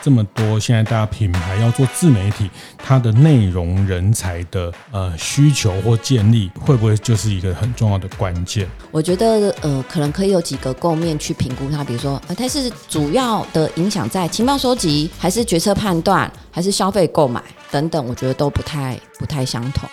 这么多，现在大家品牌要做自媒体，它的内容人才的呃需求或建立，会不会就是一个很重要的关键？我觉得呃，可能可以有几个构面去评估它，比如说呃，它是主要的影响在情报收集，还是决策判断，还是消费购买等等，我觉得都不太不太相同。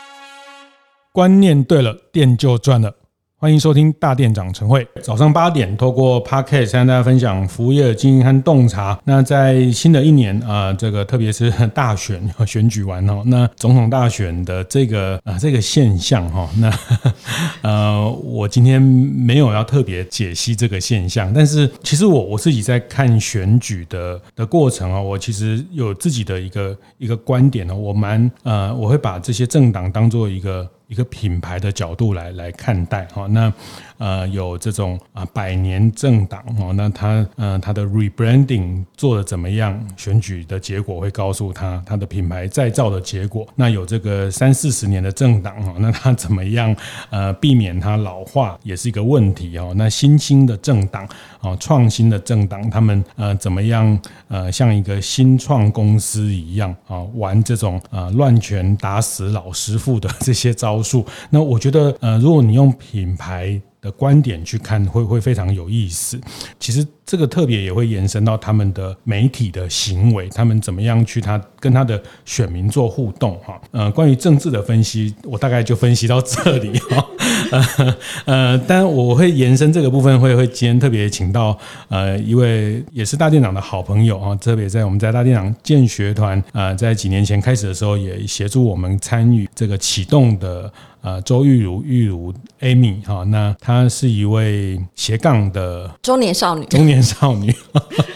观念对了，店就赚了。欢迎收听大店长晨会，早上八点，透过 Podcast 跟大家分享服务业的经营和洞察。那在新的一年啊、呃，这个特别是 大选选举完哦，那总统大选的这个啊、呃、这个现象哈，那 呃，我今天没有要特别解析这个现象，但是其实我我自己在看选举的的过程啊，我其实有自己的一个一个观点呢，我蛮呃，我会把这些政党当做一个。一个品牌的角度来来看待哈，那呃有这种啊百年政党哦，那他呃他的 rebranding 做得怎么样？选举的结果会告诉他他的品牌再造的结果。那有这个三四十年的政党哦，那他怎么样呃避免它老化也是一个问题哦。那新兴的政党啊，创新的政党，他们呃怎么样呃像一个新创公司一样啊玩这种啊乱拳打死老师傅的这些招。数，那我觉得，呃，如果你用品牌的观点去看，会会非常有意思。其实这个特别也会延伸到他们的媒体的行为，他们怎么样去他跟他的选民做互动哈。呃，关于政治的分析，我大概就分析到这里 哈。呃呃，当然我会延伸这个部分，会会今天特别请到呃一位也是大店长的好朋友啊，特别在我们在大店长建学团啊，在几年前开始的时候，也协助我们参与这个启动的。呃，周玉如，玉如 Amy 哈，那她是一位斜杠的中年少女，中年少女，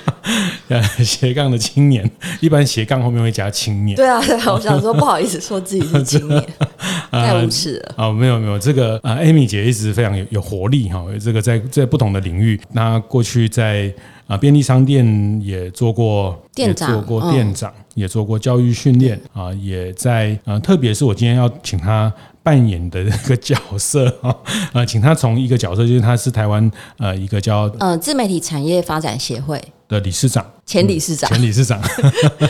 呃，斜杠的青年，一般斜杠后面会加青年。对啊，对啊，我想说不好意思说自己是青年，太无耻了。哦，没有没有，这个呃，Amy 姐一直非常有有活力哈，这个在在不同的领域，那过去在啊便利商店也做过店长，做过店长，也做过教育训练啊，也在呃，特别是我今天要请她。扮演的那个角色啊，呃，请他从一个角色，就是他是台湾呃一个叫呃自媒体产业发展协会的理事长，前理事长，前理事长。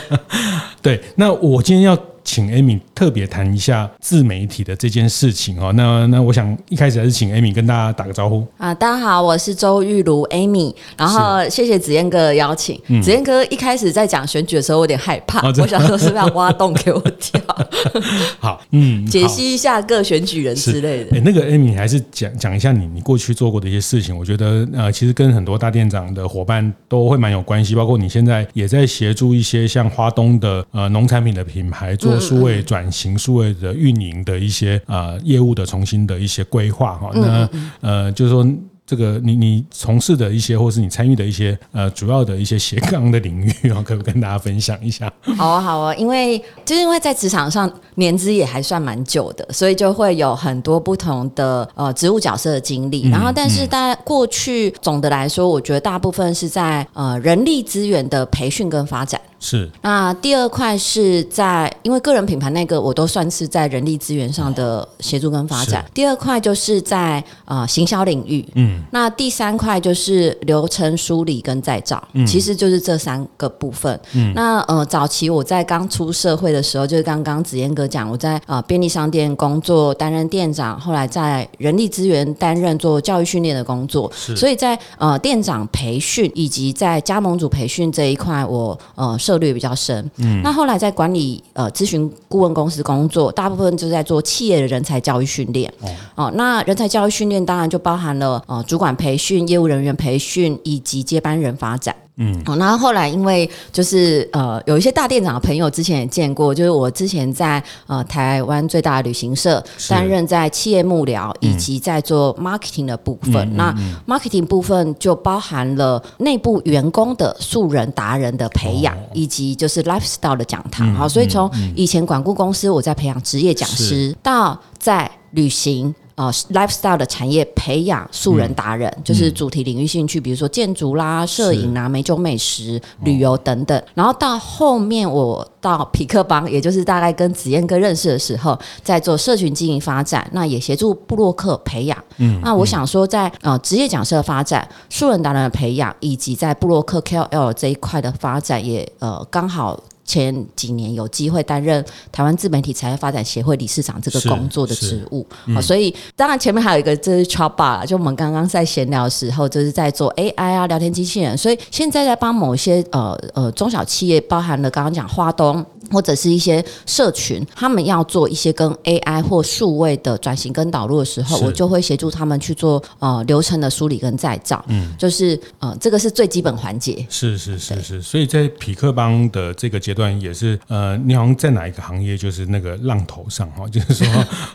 对，那我今天要。请 Amy 特别谈一下自媒体的这件事情哦。那那我想一开始还是请 Amy 跟大家打个招呼啊。大家好，我是周玉如 Amy。然后谢谢子嫣哥的邀请。嗯、子嫣哥一开始在讲选举的时候，我有点害怕，哦、我想说是不是要挖洞给我跳？好，嗯，解析一下各选举人之类的。哎，那个 Amy 还是讲讲一下你你过去做过的一些事情。我觉得呃，其实跟很多大店长的伙伴都会蛮有关系，包括你现在也在协助一些像花东的呃农产品的品牌做。数位转型、数位的运营的一些呃业务的重新的一些规划哈，那呃就是说。这个你你从事的一些，或是你参与的一些呃主要的一些斜杠的领域，可不可以跟大家分享一下？好啊，好啊，因为就是因为在职场上年资也还算蛮久的，所以就会有很多不同的呃职务角色的经历。然后，但是大家过去总的来说，我觉得大部分是在呃人力资源的培训跟发展。是。那第二块是在因为个人品牌那个，我都算是在人力资源上的协助跟发展。第二块就是在呃行销领域。嗯。那第三块就是流程梳理跟再造，嗯、其实就是这三个部分。嗯、那呃，早期我在刚出社会的时候，就是刚刚子燕哥讲，我在呃便利商店工作，担任店长，后来在人力资源担任做教育训练的工作。是所以在呃店长培训以及在加盟主培训这一块，我呃涉略比较深。嗯，那后来在管理呃咨询顾问公司工作，大部分就在做企业的人才教育训练。哦，哦，那人才教育训练当然就包含了呃。主管培训、业务人员培训以及接班人发展。嗯，好，然后后来因为就是呃，有一些大店长的朋友之前也见过，就是我之前在呃台湾最大的旅行社担任在企业幕僚以及在做 marketing 的部分。嗯、那 marketing 部分就包含了内部员工的素人达人的培养，哦、以及就是 lifestyle 的讲堂。好、嗯，所以从以前管顾公司我在培养职业讲师，到在旅行。呃 lifestyle 的产业培养素人达人，嗯、就是主题领域兴趣，比如说建筑啦、摄影啦、美酒美食、旅游等等。然后到后面我到匹克邦，也就是大概跟子燕哥认识的时候，在做社群经营发展，那也协助布洛克培养。嗯，那我想说在，在呃职业讲师的发展、素人达人的培养，以及在布洛克 KOL 这一块的发展，也呃刚好。前几年有机会担任台湾自媒体产业发展协会理事长这个工作的职务，嗯、所以当然前面还有一个就是 Chatbot 就我们刚刚在闲聊的时候，就是在做 AI 啊聊天机器人，所以现在在帮某些呃呃中小企业，包含了刚刚讲华东。或者是一些社群，他们要做一些跟 AI 或数位的转型跟导入的时候，我就会协助他们去做呃流程的梳理跟再造。嗯，就是呃这个是最基本环节。是是是是，所以在匹克邦的这个阶段也是呃，你好像在哪一个行业就是那个浪头上哈，就是说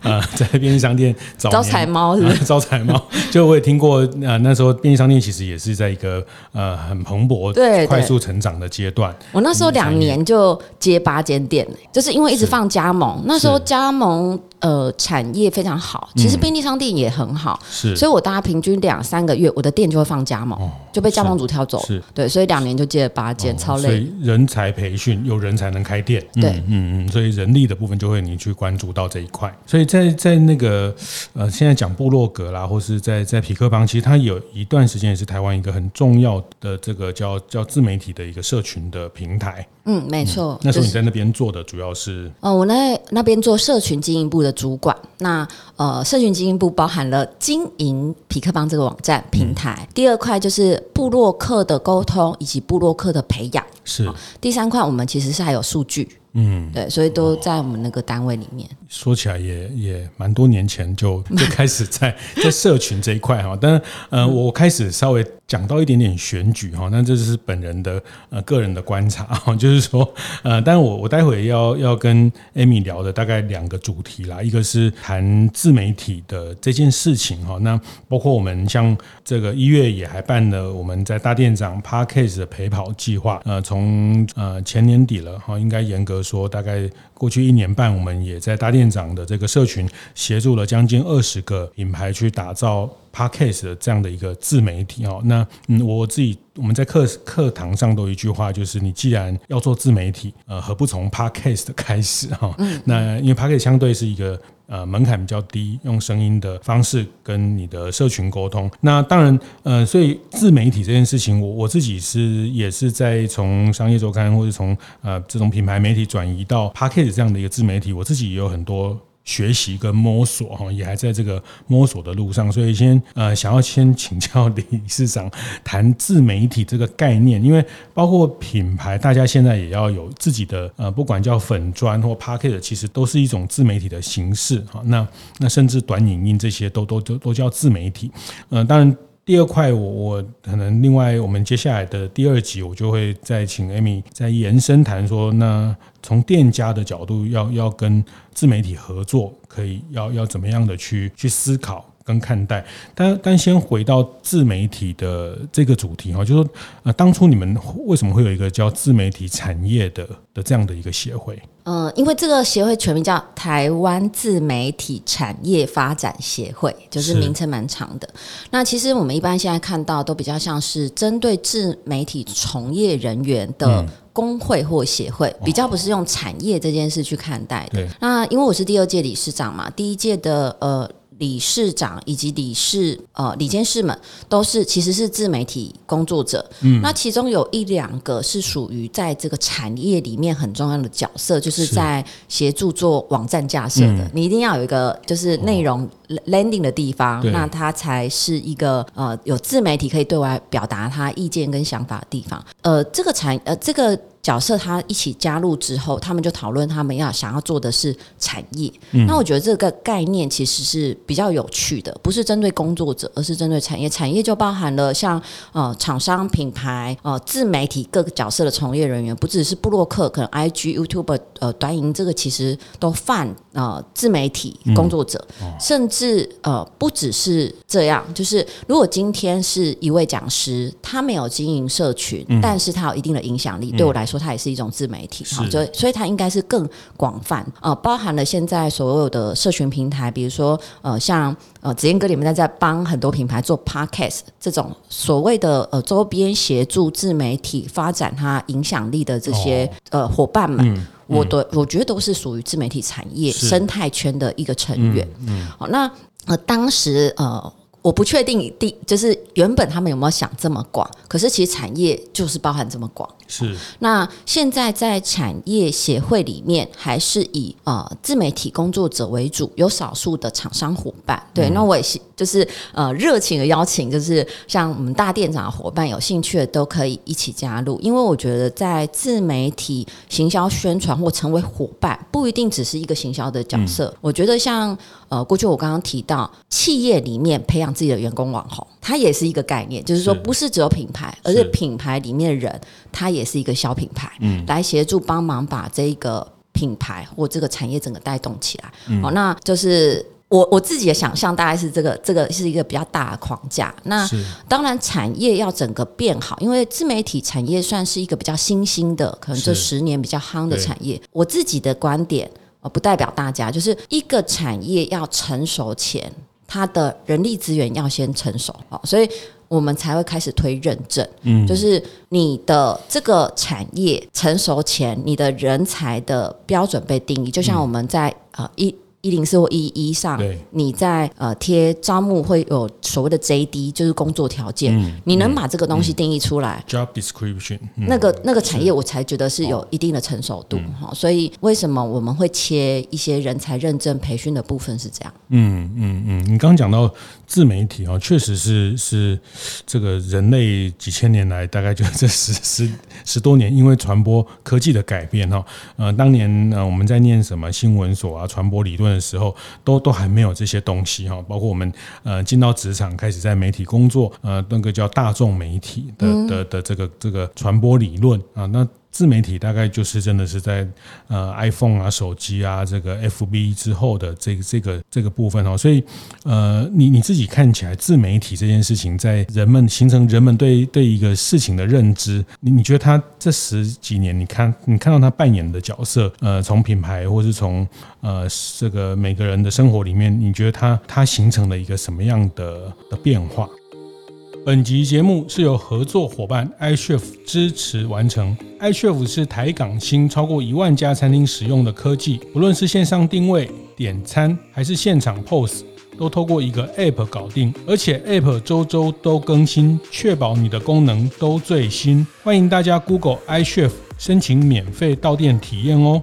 呃在便利商店 招财猫是不是？招财猫，就我也听过呃那时候便利商店其实也是在一个呃很蓬勃、对快速成长的阶段。我那时候两年就接八间店，就是因为一直放加盟，那时候加盟。呃，产业非常好，其实便利商店也很好，是、嗯，所以我大概平均两三个月，我的店就会放加盟，哦、就被加盟主挑走，是，对，所以两年就接了八间，哦、超累。所以人才培训，有人才能开店，对，嗯嗯，所以人力的部分就会你去关注到这一块。所以在在那个呃，现在讲部落格啦，或是在在匹克邦，其实它有一段时间也是台湾一个很重要的这个叫叫自媒体的一个社群的平台。嗯，没错、嗯。那时候你在那边做的主要是？哦、呃，我那那边做社群经营部的主管。那呃，社群经营部包含了经营匹克邦这个网站平台。嗯、第二块就是部落客的沟通以及部落客的培养。是。第三块，我们其实是还有数据。嗯，对，所以都在我们那个单位里面。说起来也也蛮多年前就 就开始在 在社群这一块哈，但呃，我开始稍微讲到一点点选举哈，那这是本人的呃个人的观察哈，就是说呃，但我我待会要要跟 Amy 聊的大概两个主题啦，一个是谈自媒体的这件事情哈，那包括我们像这个一月也还办了我们在大店长 Podcast 的陪跑计划，呃，从呃前年底了哈，应该严格。说大概过去一年半，我们也在大店长的这个社群协助了将近二十个品牌去打造 Podcast 的这样的一个自媒体哦。那嗯，我自己我们在课课堂上都有一句话，就是你既然要做自媒体，呃，何不从 Podcast 开始哈？那因为 Podcast 相对是一个。呃，门槛比较低，用声音的方式跟你的社群沟通。那当然，呃，所以自媒体这件事情，我我自己是也是在从商业周刊或者从呃这种品牌媒体转移到 Podcast 这样的一个自媒体，我自己也有很多。学习跟摸索哈，也还在这个摸索的路上，所以先呃想要先请教理事长谈自媒体这个概念，因为包括品牌，大家现在也要有自己的呃，不管叫粉砖或 pocket，其实都是一种自媒体的形式哈。那那甚至短影音这些都都都都叫自媒体。嗯、当然第二块我我可能另外我们接下来的第二集我就会再请 Amy 再延伸谈说那。从店家的角度要，要跟自媒体合作，可以要要怎么样的去去思考跟看待？但但先回到自媒体的这个主题哈，就是说呃，当初你们为什么会有一个叫自媒体产业的的这样的一个协会？嗯，因为这个协会全名叫台湾自媒体产业发展协会，就是名称蛮长的。那其实我们一般现在看到都比较像是针对自媒体从业人员的、嗯。工会或协会比较不是用产业这件事去看待的。那因为我是第二届理事长嘛，第一届的呃。理事长以及理事呃理监事们都是其实是自媒体工作者，嗯，那其中有一两个是属于在这个产业里面很重要的角色，就是在协助做网站架设的。你一定要有一个就是内容 landing 的地方，那它才是一个呃有自媒体可以对外表达他意见跟想法的地方。呃，这个产呃这个。角色他一起加入之后，他们就讨论他们要想要做的是产业。嗯、那我觉得这个概念其实是比较有趣的，不是针对工作者，而是针对产业。产业就包含了像呃厂商、品牌、呃自媒体各个角色的从业人员，不只是布洛克，可能 IG、YouTube、呃短影这个其实都泛呃自媒体工作者，嗯哦、甚至呃不只是这样，就是如果今天是一位讲师，他没有经营社群，嗯、但是他有一定的影响力，对我来说。说，它也是一种自媒体，好，所以所以它应该是更广泛，呃，包含了现在所有的社群平台，比如说呃，像呃子燕哥你们在在帮很多品牌做 podcast 这种所谓的呃周边协助自媒体发展它影响力的这些、哦、呃伙伴们，我的我觉得都是属于自媒体产业生态圈的一个成员。嗯，好、嗯，那呃当时呃。我不确定第就是原本他们有没有想这么广，可是其实产业就是包含这么广。是。那现在在产业协会里面，还是以呃自媒体工作者为主，有少数的厂商伙伴。对，嗯、那我也是就是呃热情的邀请，就是像我们大店长的伙伴有兴趣的都可以一起加入，因为我觉得在自媒体行销宣传或成为伙伴，不一定只是一个行销的角色。嗯、我觉得像呃过去我刚刚提到企业里面培养。自己的员工网红，它也是一个概念，就是说不是只有品牌，而是品牌里面的人，他也是一个小品牌，嗯，来协助帮忙把这个品牌或这个产业整个带动起来。嗯、好，那就是我我自己的想象，大概是这个这个是一个比较大的框架。那当然，产业要整个变好，因为自媒体产业算是一个比较新兴的，可能这十年比较夯的产业。我自己的观点，不代表大家，就是一个产业要成熟前。它的人力资源要先成熟，所以我们才会开始推认证。嗯，就是你的这个产业成熟前，你的人才的标准被定义，就像我们在呃一。一零四或一一上，你在呃贴招募会有所谓的 JD，就是工作条件。你能把这个东西定义出来，Job description，那个那个产业我才觉得是有一定的成熟度哈。所以为什么我们会切一些人才认证培训的部分是这样？嗯嗯嗯，你刚刚讲到自媒体啊，确实是是这个人类几千年来大概就这十 十十多年，因为传播科技的改变哈，呃，当年呃我们在念什么新闻所啊，传播理论。的时候，都都还没有这些东西哈，包括我们呃进到职场，开始在媒体工作，呃，那个叫大众媒体的的的这个这个传播理论啊，那。自媒体大概就是真的是在呃 iPhone 啊、手机啊、这个 FB 之后的这个这个这个部分哦，所以呃，你你自己看起来自媒体这件事情，在人们形成人们对对一个事情的认知，你你觉得他这十几年，你看你看到他扮演的角色，呃，从品牌或是从呃这个每个人的生活里面，你觉得他他形成了一个什么样的的变化？本集节目是由合作伙伴 iCHEF 支持完成。iCHEF 是台港新超过一万家餐厅使用的科技，不论是线上定位、点餐，还是现场 POS，都透过一个 App 搞定，而且 App 周周都更新，确保你的功能都最新。欢迎大家 Google iCHEF 申请免费到店体验哦。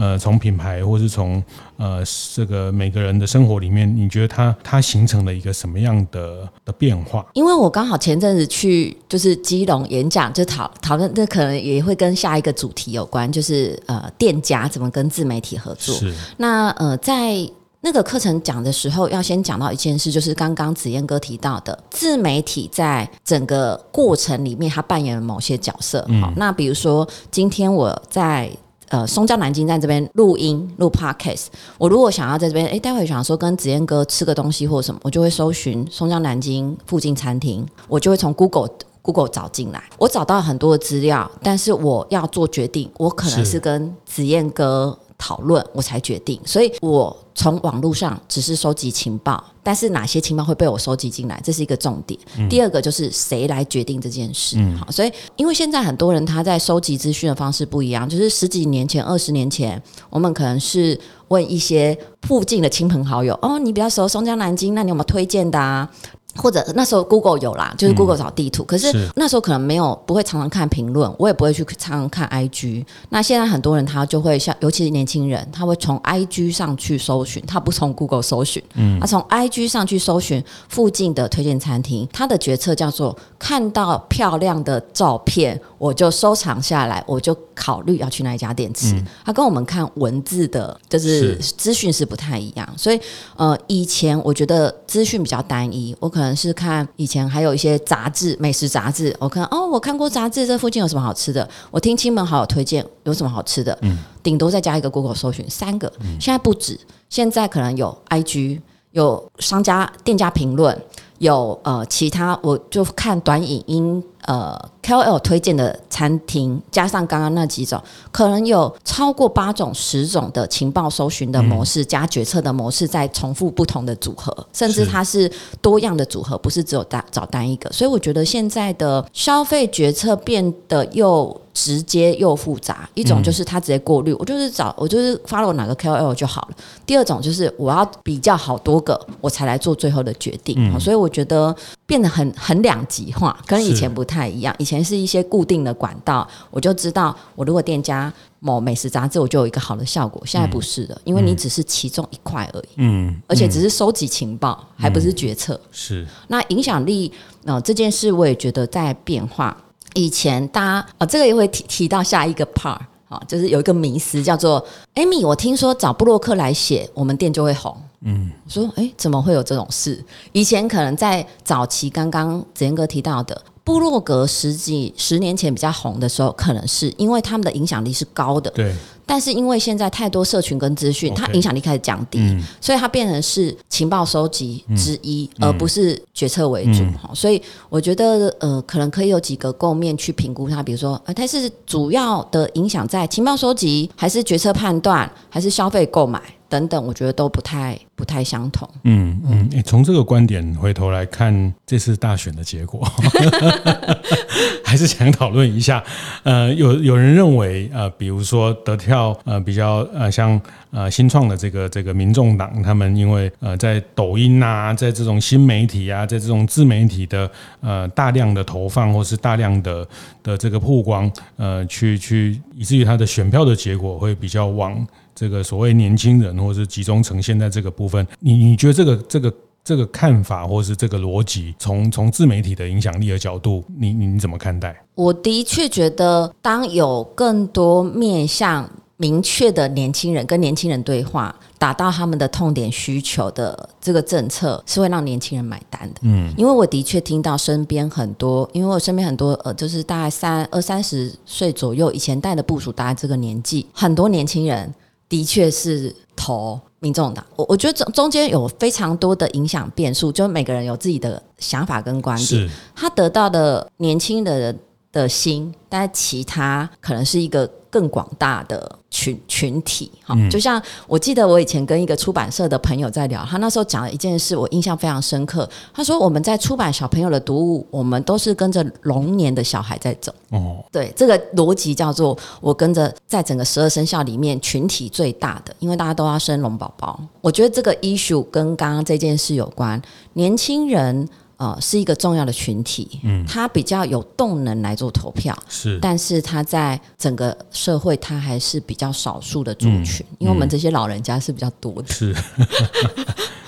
呃，从品牌或是从呃这个每个人的生活里面，你觉得它它形成了一个什么样的的变化？因为我刚好前阵子去就是基隆演讲，就讨讨论，这可能也会跟下一个主题有关，就是呃店家怎么跟自媒体合作。是。那呃在那个课程讲的时候，要先讲到一件事，就是刚刚子燕哥提到的自媒体在整个过程里面，它扮演了某些角色。嗯。好，那比如说今天我在。呃，松江南京站这边录音录 podcast，我如果想要在这边，哎，待会想说跟子燕哥吃个东西或什么，我就会搜寻松江南京附近餐厅，我就会从 Google Google 找进来，我找到很多的资料，但是我要做决定，我可能是跟子燕哥讨论，我才决定，所以我。从网络上只是收集情报，但是哪些情报会被我收集进来，这是一个重点。嗯、第二个就是谁来决定这件事。好、嗯，所以因为现在很多人他在收集资讯的方式不一样，就是十几年前、二十年前，我们可能是问一些附近的亲朋好友，哦，你比较熟松江南京，那你有没有推荐的啊？或者那时候 Google 有啦，就是 Google 找地图，嗯、可是那时候可能没有，不会常常看评论，我也不会去常常看 IG。那现在很多人他就会像，尤其是年轻人，他会从 IG 上去搜寻，他不从 Google 搜寻，嗯，他从 IG 上去搜寻附近的推荐餐厅。他的决策叫做看到漂亮的照片，我就收藏下来，我就考虑要去那一家店吃。他跟我们看文字的，就是资讯是不太一样。所以呃，以前我觉得资讯比较单一，我可。可能是看以前还有一些杂志、美食杂志，我看哦，我看过杂志，这附近有什么好吃的？我听亲朋好友推荐有什么好吃的，嗯，顶多再加一个 Google 搜寻，三个。现在不止，现在可能有 IG，有商家店家评论，有呃其他，我就看短影音，呃。KOL 推荐的餐厅，加上刚刚那几种，可能有超过八种、十种的情报搜寻的模式，嗯、加决策的模式，在重复不同的组合，甚至它是多样的组合，不是只有单找单一个。所以我觉得现在的消费决策变得又直接又复杂。一种就是它直接过滤，我就是找我就是 follow 哪个 KOL 就好了。第二种就是我要比较好多个，我才来做最后的决定。嗯、所以我觉得变得很很两极化，跟以前不太一样。以前是一些固定的管道，我就知道我如果店家某美食杂志，我就有一个好的效果。现在不是的，因为你只是其中一块而已。嗯，而且只是收集情报，嗯、还不是决策。是那影响力，呃，这件事我也觉得在变化。以前大家啊、呃，这个也会提提到下一个 part 啊，就是有一个迷思叫做 Amy，我听说找布洛克来写，我们店就会红。嗯，我说哎，怎么会有这种事？以前可能在早期，刚刚子言哥提到的。部落格十几十年前比较红的时候，可能是因为他们的影响力是高的。对。但是因为现在太多社群跟资讯，它影响力开始降低，嗯、所以它变成是情报收集之一，嗯、而不是决策为主。嗯、所以我觉得呃，可能可以有几个构面去评估它，比如说呃，它是主要的影响在情报收集，还是决策判断，还是消费购买？等等，我觉得都不太不太相同。嗯嗯，你、嗯、从这个观点回头来看这次大选的结果，还是想讨论一下。呃，有有人认为，呃，比如说得票，呃，比较呃像呃新创的这个这个民众党，他们因为呃在抖音啊，在这种新媒体啊，在这种自媒体的呃大量的投放或是大量的的这个曝光，呃，去去以至于他的选票的结果会比较往。这个所谓年轻人，或者是集中呈现在这个部分，你你觉得这个这个这个看法，或是这个逻辑，从从自媒体的影响力的角度，你你怎么看待？我的确觉得，当有更多面向明确的年轻人跟年轻人对话，达到他们的痛点需求的这个政策，是会让年轻人买单的。嗯，因为我的确听到身边很多，因为我身边很多呃，就是大概三二三十岁左右以前带的部署，大概这个年纪，很多年轻人。的确是投民众党，我我觉得中中间有非常多的影响变数，就每个人有自己的想法跟观点，他得到的年轻的人的心，但其他可能是一个更广大的。群群体，哈，就像我记得我以前跟一个出版社的朋友在聊，他那时候讲了一件事，我印象非常深刻。他说我们在出版小朋友的读物，我们都是跟着龙年的小孩在走。哦，对，这个逻辑叫做我跟着在整个十二生肖里面群体最大的，因为大家都要生龙宝宝。我觉得这个 issue 跟刚刚这件事有关，年轻人。呃，是一个重要的群体，嗯，他比较有动能来做投票，是，但是他在整个社会，他还是比较少数的族群，嗯、因为我们这些老人家是比较多的，是，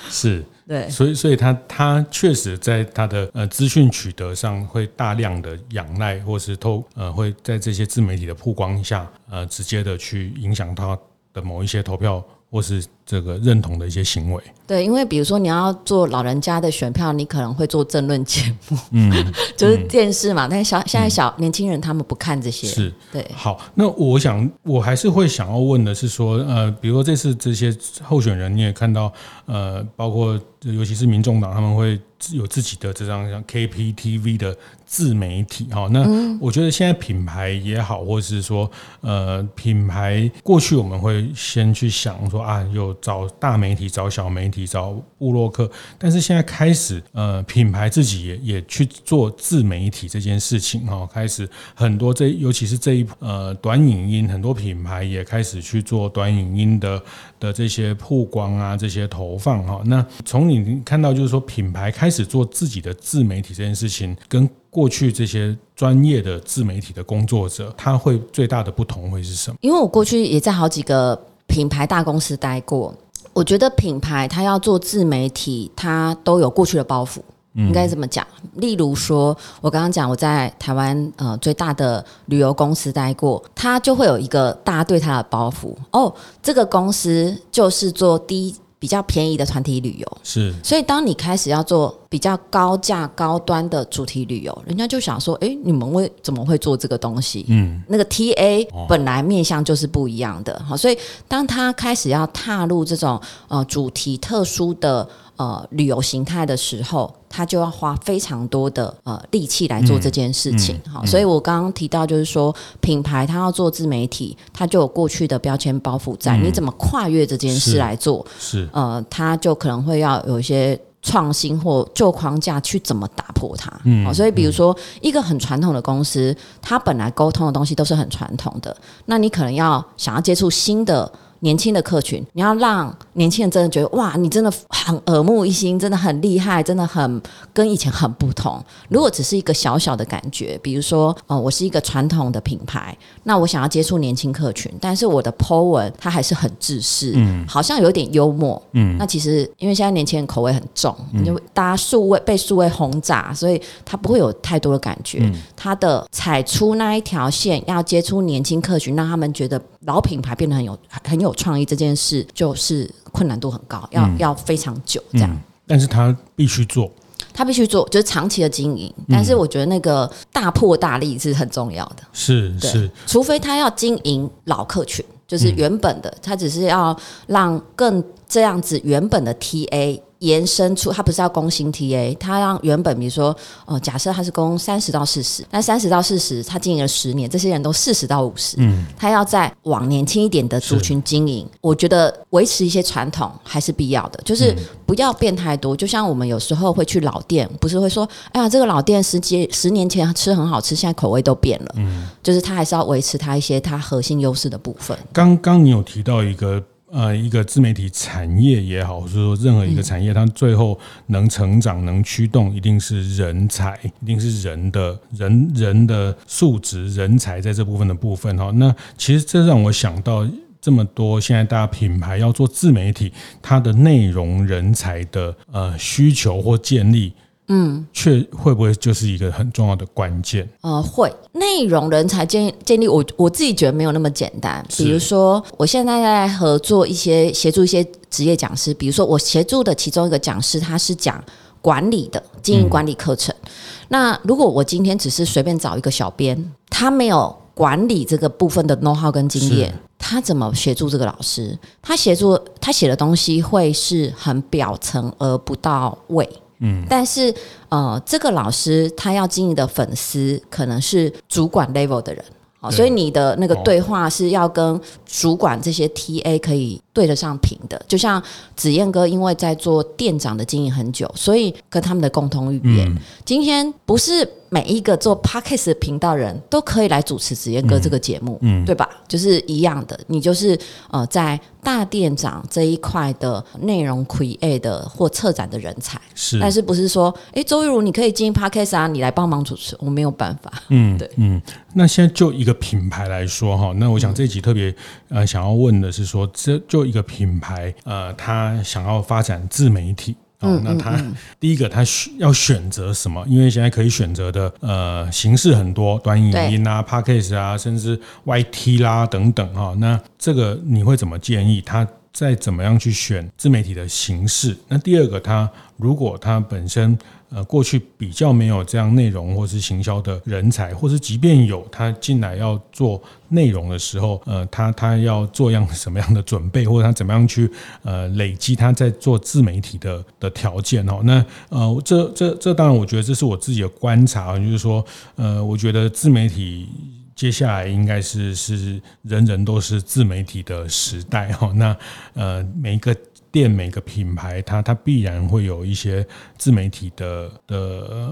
是，对，所以，所以他他确实在他的呃资讯取得上会大量的仰赖，或是透呃会在这些自媒体的曝光下，呃，直接的去影响他的某一些投票。或是这个认同的一些行为，对，因为比如说你要做老人家的选票，你可能会做政论节目，嗯，就是电视嘛。嗯、但是小现在小、嗯、年轻人他们不看这些，是对。好，那我想我还是会想要问的是说，呃，比如说这次这些候选人，你也看到，呃，包括尤其是民众党，他们会有自己的这张像 KPTV 的。自媒体哈，那我觉得现在品牌也好，或者是说呃品牌，过去我们会先去想说啊，有找大媒体、找小媒体、找部落客，但是现在开始呃品牌自己也也去做自媒体这件事情哈，开始很多这尤其是这一呃短影音，很多品牌也开始去做短影音的的这些曝光啊，这些投放哈。那从你看到就是说品牌开始做自己的自媒体这件事情跟。过去这些专业的自媒体的工作者，他会最大的不同会是什么？因为我过去也在好几个品牌大公司待过，我觉得品牌它要做自媒体，它都有过去的包袱，应该这么讲。例如说，我刚刚讲我在台湾呃最大的旅游公司待过，他就会有一个大家对他的包袱哦，这个公司就是做低。比较便宜的团体旅游是，所以当你开始要做比较高价高端的主题旅游，人家就想说，诶，你们为怎么会做这个东西？嗯，那个 TA 本来面向就是不一样的，好，所以当他开始要踏入这种呃主题特殊的。呃旅游形态的时候，他就要花非常多的呃力气来做这件事情。好、所以我刚刚提到就是说，品牌它要做自媒体，它就有过去的标签包袱在、嗯，你怎么跨越这件事来做？是，是呃，它就可能会要有一些。创新或旧框架去怎么打破它？嗯，哦，所以比如说一个很传统的公司，它本来沟通的东西都是很传统的，那你可能要想要接触新的。年轻的客群，你要让年轻人真的觉得哇，你真的很耳目一新，真的很厉害，真的很跟以前很不同。如果只是一个小小的感觉，比如说，呃，我是一个传统的品牌，那我想要接触年轻客群，但是我的 po 文它还是很自私，嗯，好像有点幽默，嗯，那其实因为现在年轻人口味很重，嗯，就大家数位被数位轰炸，所以他不会有太多的感觉。嗯，他的踩出那一条线，要接触年轻客群，让他们觉得老品牌变得很有很有。创意这件事就是困难度很高，要、嗯、要非常久这样。嗯、但是他必须做，他必须做，就是长期的经营、嗯。但是我觉得那个大破大立是很重要的。是是，除非他要经营老客群，就是原本的，他只是要让更这样子原本的 TA。延伸出，他不是要攻新 TA，他让原本比如说，呃，假设他是攻三十到四十，那三十到四十，他经营了十年，这些人都四十到五十，嗯，他要再往年轻一点的族群经营，我觉得维持一些传统还是必要的，就是不要变太多。就像我们有时候会去老店，不是会说，哎呀，这个老店十几十年前吃很好吃，现在口味都变了，嗯，就是他还是要维持他一些他核心优势的部分。刚刚你有提到一个。呃，一个自媒体产业也好，或者说任何一个产业，它最后能成长、能驱动，一定是人才，一定是人的人人的素质、人才在这部分的部分哈。那其实这让我想到这么多，现在大家品牌要做自媒体，它的内容人才的呃需求或建立。嗯，却会不会就是一个很重要的关键？呃，会内容人才建建立，我我自己觉得没有那么简单。比如说，我现在在合作一些协助一些职业讲师，比如说我协助的其中一个讲师，他是讲管理的经营管理课程。嗯。那如果我今天只是随便找一个小编，他没有管理这个部分的 know how 跟经验，他怎么协助这个老师？他协助他写的东西会是很表层而不到位。嗯，但是呃，这个老师他要经营的粉丝可能是主管 level 的人，好，所以你的那个对话是要跟主管这些 TA 可以对得上频的。就像子燕哥，因为在做店长的经营很久，所以跟他们的共同语言，今天不是。每一个做 Podcast 频道人都可以来主持子燕哥这个节目，嗯，嗯，对吧？就是一样的，你就是呃，在大店长这一块的内容 create 的或策展的人才，是，但是不是说，哎，周玉如你可以经营 Podcast 啊，你来帮忙主持，我没有办法，嗯，对，嗯，那现在就一个品牌来说哈，那我想这一集特别呃想要问的是说，这就一个品牌呃，他想要发展自媒体。哦，那他第一个他选要选择什么？因为现在可以选择的呃形式很多，短影音啊、Podcast 啊，甚至 YT 啦等等哈。那这个你会怎么建议他再怎么样去选自媒体的形式？那第二个，他如果他本身。呃，过去比较没有这样内容或是行销的人才，或是即便有他进来要做内容的时候，呃，他他要做样什么样的准备，或者他怎么样去呃累积他在做自媒体的的条件哦。那呃，这这这当然，我觉得这是我自己的观察，就是说，呃，我觉得自媒体接下来应该是是人人都是自媒体的时代哈。那呃，每一个。店每个品牌，它它必然会有一些自媒体的的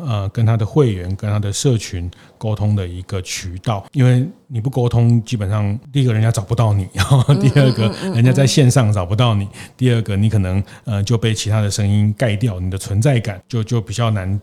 呃，跟它的会员、跟它的社群沟通的一个渠道。因为你不沟通，基本上第一个人家找不到你，第二个人家在线上找不到你，第二个你可能呃就被其他的声音盖掉，你的存在感就就比较难。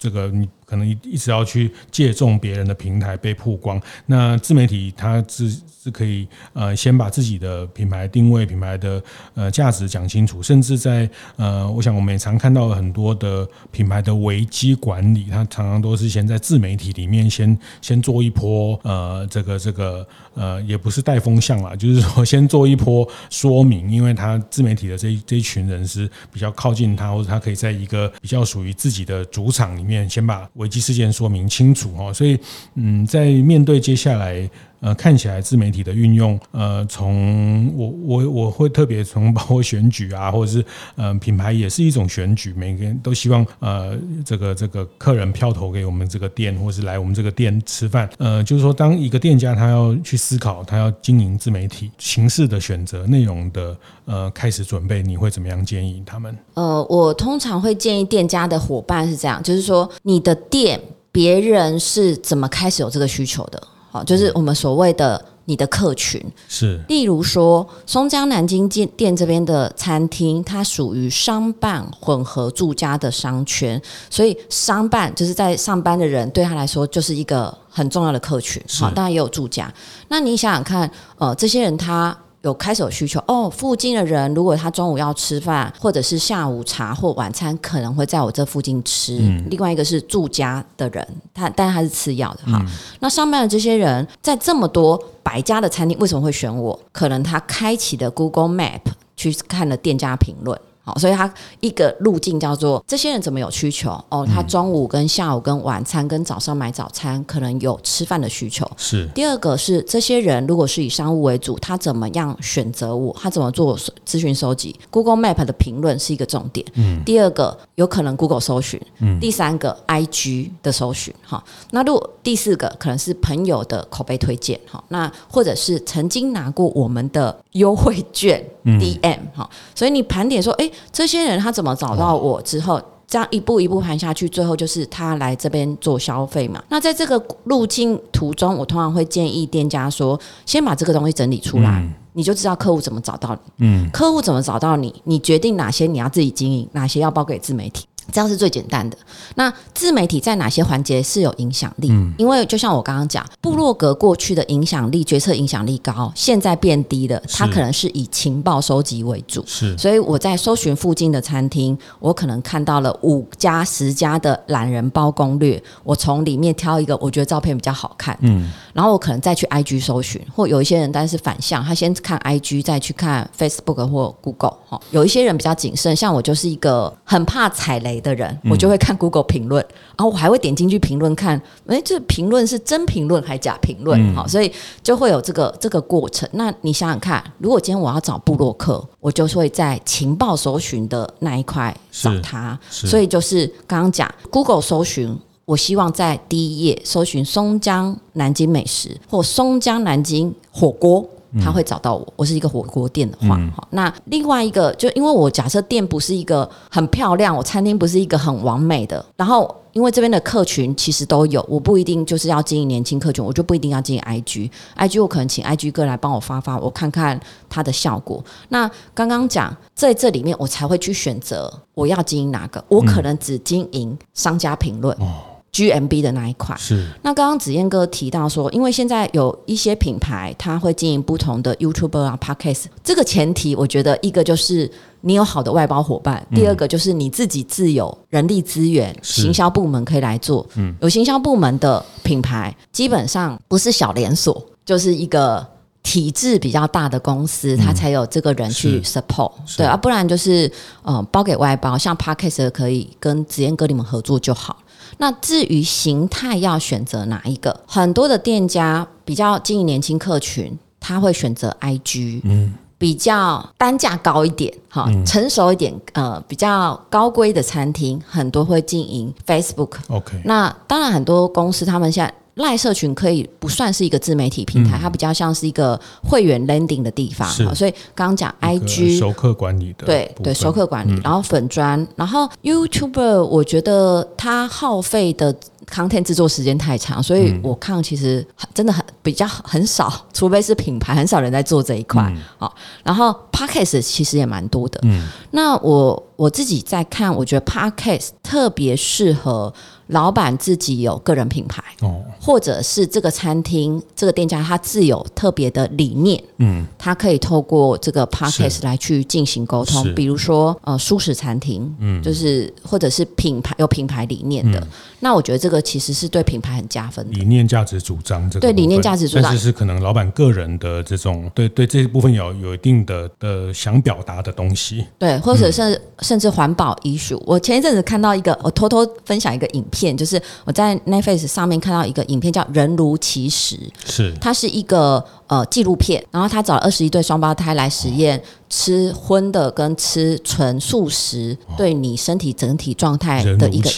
这个你可能一一直要去借重别人的平台被曝光，那自媒体它是是可以呃先把自己的品牌定位、品牌的呃价值讲清楚，甚至在呃，我想我们也常看到很多的品牌的危机管理，它常常都是先在自媒体里面先先做一波呃这个这个呃也不是带风向啦，就是说先做一波说明，因为他自媒体的这一这一群人是比较靠近他，或者他可以在一个比较属于自己的主场里面。面先把危机事件说明清楚哦，所以嗯，在面对接下来呃，看起来自媒体的运用，呃，从我我我会特别从包括选举啊，或者是呃品牌也是一种选举，每个人都希望呃这个这个客人票投给我们这个店，或是来我们这个店吃饭，呃，就是说当一个店家他要去思考他要经营自媒体形式的选择内容的呃开始准备，你会怎么样建议他们？呃，我通常会建议店家的伙伴是这样，就是说你的店别人是怎么开始有这个需求的？好，就是我们所谓的你的客群是，例如说松江南京店店这边的餐厅，它属于商办混合住家的商圈，所以商办就是在上班的人对他来说就是一个很重要的客群。好，当然也有住家。那你想想看，呃，这些人他。有开始有需求哦，附近的人如果他中午要吃饭，或者是下午茶或晚餐，可能会在我这附近吃。嗯、另外一个是住家的人，他但是他是次要的哈。嗯、那上班的这些人，在这么多百家的餐厅，为什么会选我？可能他开启的 Google Map 去看了店家评论。所以他一个路径叫做这些人怎么有需求哦？他中午跟下午跟晚餐跟早上买早餐可能有吃饭的需求。是。第二个是这些人如果是以商务为主，他怎么样选择我？他怎么做资讯收集？Google Map 的评论是一个重点。嗯。第二个有可能 Google 搜寻。嗯。第三个 IG 的搜寻。哈。那如果第四个可能是朋友的口碑推荐。哈。那或者是曾经拿过我们的优惠券。DM 哈。所以你盘点说，哎。这些人他怎么找到我之后，这样一步一步盘下去，最后就是他来这边做消费嘛。那在这个路径途中，我通常会建议店家说，先把这个东西整理出来，你就知道客户怎么找到你。嗯，客户怎么找到你，你决定哪些你要自己经营，哪些要包给自媒体。这样是最简单的。那自媒体在哪些环节是有影响力？嗯，因为就像我刚刚讲，部落格过去的影响力、决策影响力高，现在变低了。它可能是以情报收集为主。是，所以我在搜寻附近的餐厅，我可能看到了五家、十家的懒人包攻略，我从里面挑一个我觉得照片比较好看。嗯，然后我可能再去 IG 搜寻，或有一些人但是反向，他先看 IG，再去看 Facebook 或 Google。哈，有一些人比较谨慎，像我就是一个很怕踩雷的人，我就会看 Google 评论，然后我还会点进去评论看，诶，这评论是真评论还是假评论？好，所以就会有这个这个过程。那你想想看，如果今天我要找布洛克，我就会在情报搜寻的那一块找他。所以就是刚刚讲 Google 搜寻，我希望在第一页搜寻松江南京美食或松江南京火锅。他会找到我，我是一个火锅店的话，嗯、那另外一个就因为我假设店不是一个很漂亮，我餐厅不是一个很完美的，然后因为这边的客群其实都有，我不一定就是要经营年轻客群，我就不一定要经营 IG，IG 我可能请 IG 哥来帮我发发，我看看它的效果。那刚刚讲在这里面，我才会去选择我要经营哪个，我可能只经营商家评论。嗯哦 GMB 的那一块是。那刚刚子燕哥提到说，因为现在有一些品牌，他会经营不同的 YouTuber 啊、Podcast。这个前提，我觉得一个就是你有好的外包伙伴，第二个就是你自己自有人力资源，行销部门可以来做。嗯，有行销部门的品牌，基本上不是小连锁，就是一个体制比较大的公司，他才有这个人去 support。对啊，不然就是呃包给外包，像 Podcast 可以跟子燕哥你们合作就好。那至于形态要选择哪一个，很多的店家比较经营年轻客群，他会选择 IG，嗯，比较单价高一点，哈，成熟一点，呃，比较高规的餐厅，很多会经营 Facebook。OK，那当然很多公司他们现在。赖社群可以不算是一个自媒体平台，嗯、它比较像是一个会员 landing 的地方。是所以刚刚讲 IG 熟客管理的，对对，熟客管理，嗯、然后粉砖，然后 YouTuber，我觉得它耗费的 content 制作时间太长，所以我看其实真的很比较很少，除非是品牌，很少人在做这一块。好、嗯，然后 Podcast 其实也蛮多的。嗯，那我我自己在看，我觉得 Podcast 特别适合。老板自己有个人品牌，哦，或者是这个餐厅、这个店家他自有特别的理念，嗯，他可以透过这个 podcast 来去进行沟通，比如说呃，蔬食餐厅，嗯，就是或者是品牌有品牌理念的，那我觉得这个其实是对品牌很加分的。理念价值主张这个对理念价值主张，是可能老板个人的这种对对这一部分有有一定的的想表达的东西，对，或者是甚至环保 issue。我前一阵子看到一个，我偷偷分享一个影片，就是我在 Netflix 上面看到一个影片，叫《人如其实》，是它是一个呃纪录片，然后他找了二十一对双胞胎来实验。哦吃荤的跟吃纯素食，对你身体整体状态的一个，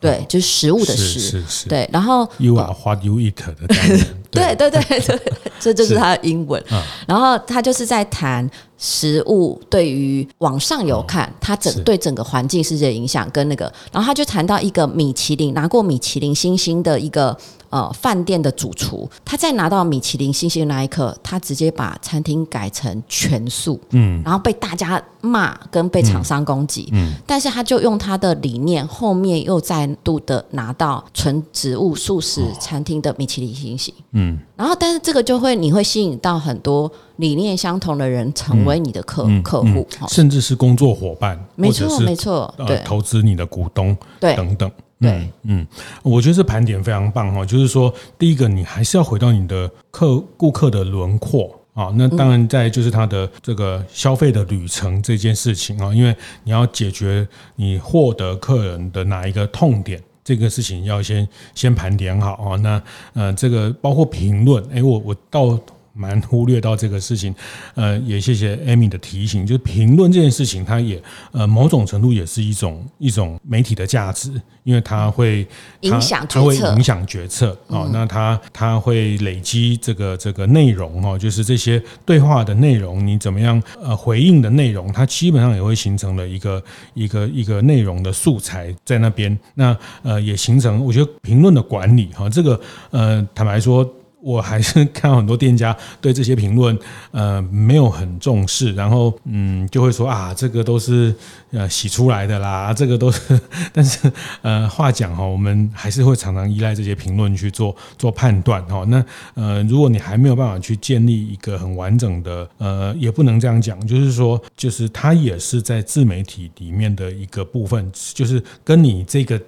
对，就是食物的食，对。然后 you are what you eat 的概念，对对对对，这就是他的英文。然后他就是在谈食物对于往上游看，它整对整个环境世界的影响跟那个，然后他就谈到一个米其林拿过米其林星星的一个。呃，饭店的主厨，他在拿到米其林星星那一刻，他直接把餐厅改成全素，嗯，然后被大家骂跟被厂商攻击，嗯，但是他就用他的理念，后面又再度的拿到纯植物素食餐厅的米其林星星，嗯，然后但是这个就会你会吸引到很多理念相同的人成为你的客、嗯、客户，甚至是工作伙伴，没错没错，对，投资你的股东，对，等等。对，嗯，我觉得这盘点非常棒哈，就是说，第一个，你还是要回到你的客顾客的轮廓啊，那当然在就是他的这个消费的旅程这件事情啊，因为你要解决你获得客人的哪一个痛点，这个事情要先先盘点好啊。那呃，这个包括评论，哎，我我到。蛮忽略到这个事情，呃，也谢谢 Amy 的提醒，就是评论这件事情，它也呃某种程度也是一种一种媒体的价值，因为它会它影响它会影响决策哦。那它它会累积这个这个内容哦，就是这些对话的内容，你怎么样呃回应的内容，它基本上也会形成了一个一个一个内容的素材在那边。那呃也形成，我觉得评论的管理哈，这个呃坦白说。我还是看到很多店家对这些评论，呃，没有很重视，然后嗯，就会说啊，这个都是呃洗出来的啦，这个都是，但是呃，话讲哈，我们还是会常常依赖这些评论去做做判断哈。那呃，如果你还没有办法去建立一个很完整的，呃，也不能这样讲，就是说，就是它也是在自媒体里面的一个部分，就是跟你这个。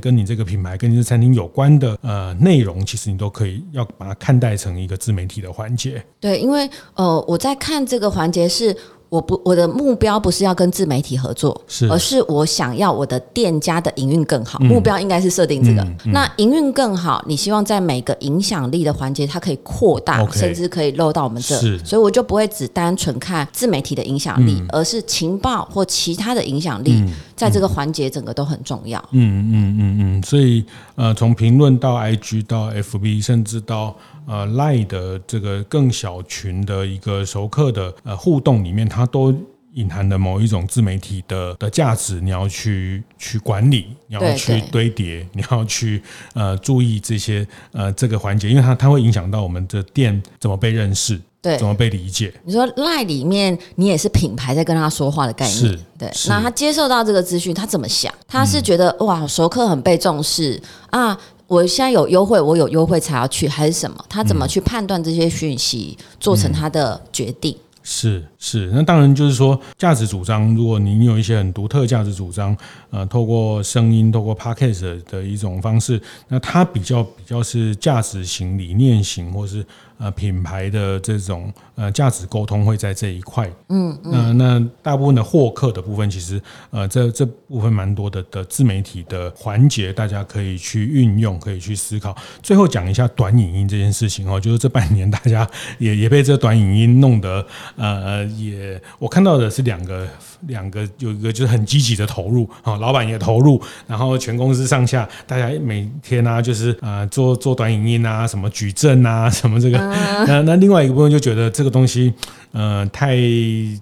跟你这个品牌跟你这餐厅有关的呃内容，其实你都可以要把它看待成一个自媒体的环节。对，因为呃我在看这个环节是。我不，我的目标不是要跟自媒体合作，是，而是我想要我的店家的营运更好。目标应该是设定这个。嗯嗯、那营运更好，你希望在每个影响力的环节，它可以扩大，okay, 甚至可以漏到我们这。是，所以我就不会只单纯看自媒体的影响力，嗯、而是情报或其他的影响力，嗯、在这个环节整个都很重要。嗯嗯嗯嗯，所以呃，从评论到 IG 到 FB，甚至到。呃，Line 的这个更小群的一个熟客的呃互动里面，它都隐含的某一种自媒体的的价值，你要去去管理，你要去堆叠，你要去呃注意这些呃这个环节，因为它它会影响到我们的店怎么被认识，对，怎么被理解。你说 Line 里面你也是品牌在跟他说话的概念，是对。那他接受到这个资讯，他怎么想？他是觉得、嗯、哇，熟客很被重视啊。我现在有优惠，我有优惠才要去，还是什么？他怎么去判断这些讯息，做成他的决定？是是，那当然就是说价值主张。如果您有一些很独特价值主张，呃，透过声音，透过 podcast 的一种方式，那它比较比较是价值型、理念型，或是。呃，品牌的这种呃价值沟通会在这一块，嗯，嗯，呃，那大部分的获客的部分，其实呃这这部分蛮多的的自媒体的环节，大家可以去运用，可以去思考。最后讲一下短影音这件事情哦，就是这半年大家也也被这短影音弄得呃也，我看到的是两个两个，有一个就是很积极的投入啊，老板也投入，然后全公司上下大家每天啊就是呃做做短影音啊，什么矩阵啊，什么这个。那那另外一个部分就觉得这个东西，呃，太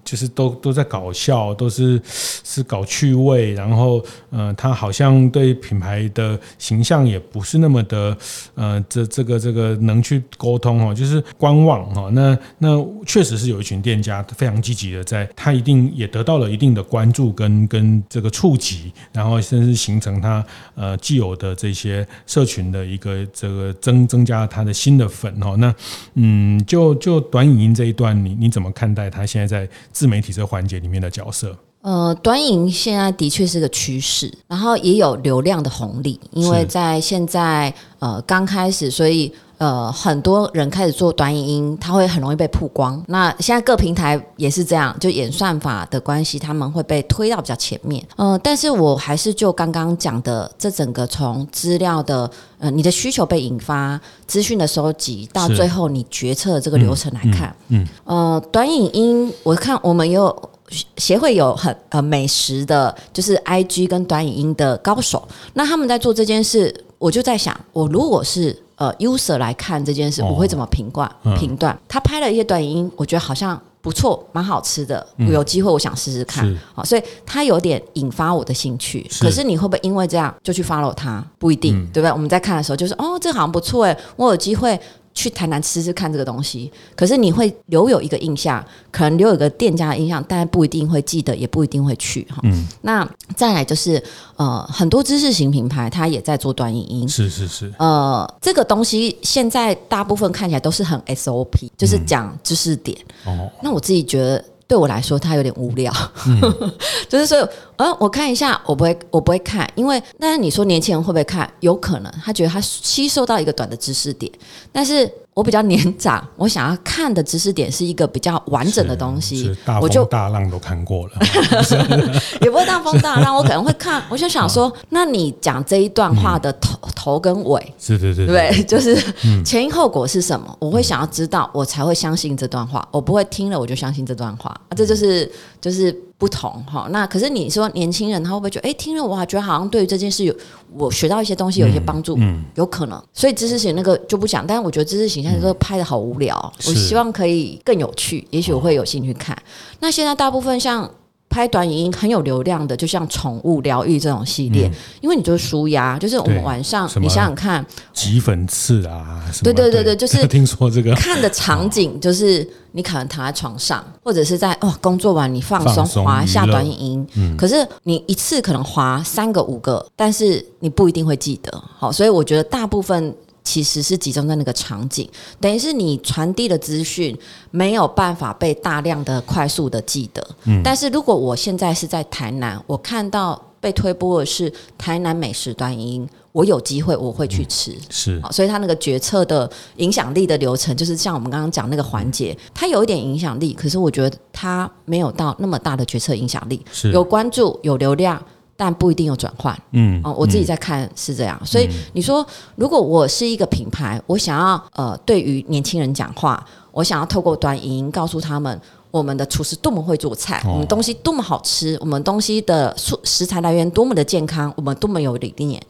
就是都都在搞笑，都是是搞趣味，然后呃，他好像对品牌的形象也不是那么的呃，这这个这个能去沟通哦，就是观望哈。那那确实是有一群店家非常积极的在，他一定也得到了一定的关注跟跟这个触及，然后甚至形成他呃既有的这些社群的一个这个增增加他的新的粉哦。那嗯，就就短影音这一段，你你怎么看待他现在在自媒体这个环节里面的角色？呃，端影现在的确是个趋势，然后也有流量的红利，因为在现在呃刚开始，所以呃，很多人开始做短影音，它会很容易被曝光。那现在各平台也是这样，就演算法的关系，他们会被推到比较前面。呃，但是我还是就刚刚讲的，这整个从资料的呃，你的需求被引发，资讯的收集，到最后你决策的这个流程来看，嗯，嗯呃，短影音，我看我们有协会有很呃美食的，就是 IG 跟短影音的高手，那他们在做这件事，我就在想，我如果是。呃，user 来看这件事，我会怎么评断？评断他拍了一些短影音，我觉得好像不错，蛮好吃的。有机会我想试试看。好，所以他有点引发我的兴趣。可是你会不会因为这样就去 follow 他？不一定，对不对？我们在看的时候就是，哦，这好像不错哎，我有机会。去台南吃吃看这个东西，可是你会留有一个印象，可能留有一个店家的印象，但不一定会记得，也不一定会去哈。嗯，那再来就是呃，很多知识型品牌它也在做短影音，是是是。呃，这个东西现在大部分看起来都是很 SOP，就是讲知识点。哦、嗯，那我自己觉得。对我来说，它有点无聊，嗯、就是说，呃，我看一下，我不会，我不会看，因为，但是你说年轻人会不会看？有可能，他觉得他吸收到一个短的知识点，但是。我比较年长，我想要看的知识点是一个比较完整的东西。我就大浪都看过了，也不会大风大浪，我可能会看。我就想说，那你讲这一段话的头、嗯、头跟尾，是对对对，就是前因后果是什么？我会想要知道，我才会相信这段话。我不会听了我就相信这段话啊，这就是就是。不同哈，那可是你说年轻人他会不会觉得，哎，听了我还觉得好像对于这件事有我学到一些东西，有一些帮助，嗯，有可能。所以知识型那个就不讲，但是我觉得知识型现在都拍的好无聊，我希望可以更有趣，也许我会有兴趣看。那现在大部分像。拍短影音很有流量的，就像宠物疗愈这种系列，嗯、因为你就是舒压，就是我们晚上你想想看，挤粉刺啊，对对对对，就是 听说这个。看的场景，就是你可能躺在床上，或者是在哦工作完你放松滑一下短影音，嗯、可是你一次可能滑三个五个，但是你不一定会记得，好，所以我觉得大部分。其实是集中在那个场景，等于是你传递的资讯没有办法被大量的、快速的记得。嗯，但是如果我现在是在台南，我看到被推播的是台南美食短影音，我有机会我会去吃。嗯、是，所以他那个决策的影响力的流程，就是像我们刚刚讲那个环节，他有一点影响力，可是我觉得他没有到那么大的决策影响力。是，有关注，有流量。但不一定有转换，嗯，哦，我自己在看是这样，嗯、所以你说，如果我是一个品牌，我想要呃，对于年轻人讲话，我想要透过短影音告诉他们，我们的厨师多么会做菜，哦、我们东西多么好吃，我们东西的素食材来源多么的健康，我们多么有理念。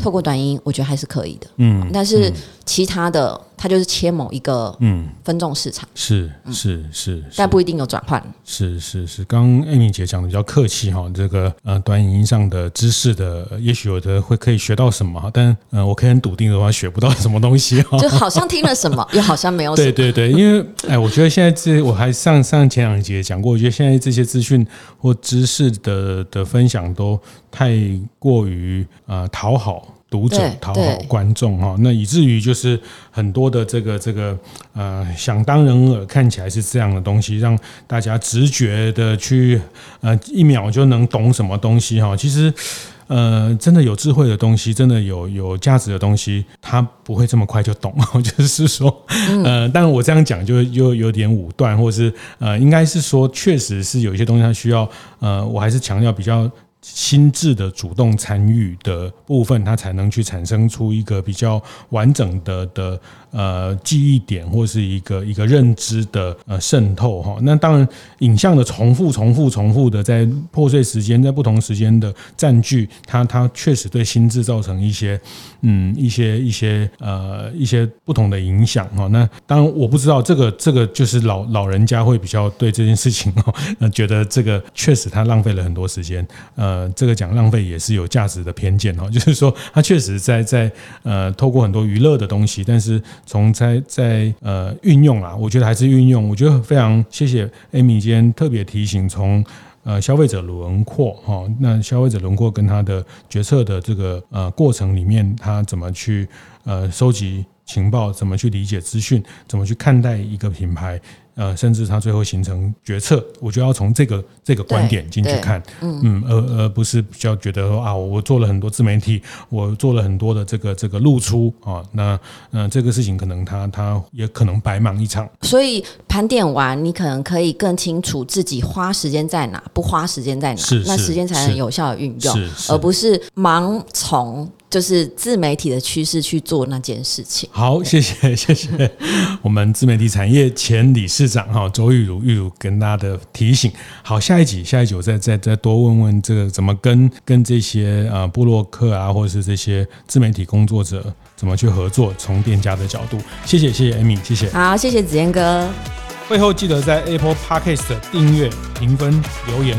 透过短音，我觉得还是可以的。嗯，但是其他的，它就是切某一个嗯分众市场，是是是，但不一定有转换。是是是，刚刚 Amy 姐讲的比较客气哈，这个呃短影音上的知识的，也许有的会可以学到什么，但呃我可以很笃定的话，学不到什么东西哈。就好像听了什么，又好像没有。对对对，因为哎，我觉得现在这我还上上前两节讲过，我觉得现在这些资讯或知识的的分享都太过于呃讨好。读者讨好观众哈，那以至于就是很多的这个这个呃想当然耳看起来是这样的东西，让大家直觉的去呃一秒就能懂什么东西哈。其实呃真的有智慧的东西，真的有有价值的东西，它不会这么快就懂。就是说呃，但我这样讲就又有点武断，或者是呃应该是说确实是有一些东西它需要呃，我还是强调比较。心智的主动参与的部分，它才能去产生出一个比较完整的的呃记忆点，或是一个一个认知的呃渗透哈。那当然，影像的重复、重复、重复的在破碎时间，在不同时间的占据，它它确实对心智造成一些嗯一些一些呃一些不同的影响哈。那当然，我不知道这个这个就是老老人家会比较对这件事情哦，觉得这个确实他浪费了很多时间呃。呃，这个讲浪费也是有价值的偏见哈，就是说他确实在在呃透过很多娱乐的东西，但是从在在呃运用啊，我觉得还是运用，我觉得非常谢谢 Amy 今天特别提醒，从呃消费者轮廓哈，那消费者轮廓跟他的决策的这个呃过程里面，他怎么去呃收集情报，怎么去理解资讯，怎么去看待一个品牌。呃，甚至他最后形成决策，我就要从这个这个观点进去看，嗯嗯，而而不是比较觉得说啊，我做了很多自媒体，我做了很多的这个这个露出啊，那那这个事情可能他他也可能白忙一场。所以盘点完，你可能可以更清楚自己花时间在哪，不花时间在哪，是那时间才能有效的运用，而不是盲从。就是自媒体的趋势去做那件事情。好，谢谢谢谢我们自媒体产业前理事长哈周玉如玉如跟大家的提醒。好，下一集下一集我再再再多问问这个怎么跟跟这些啊布洛克啊或者是这些自媒体工作者怎么去合作，从店家的角度。谢谢谢谢 Amy，谢谢。好，谢谢子嫣哥。会后记得在 Apple Podcast 订阅、评分、留言。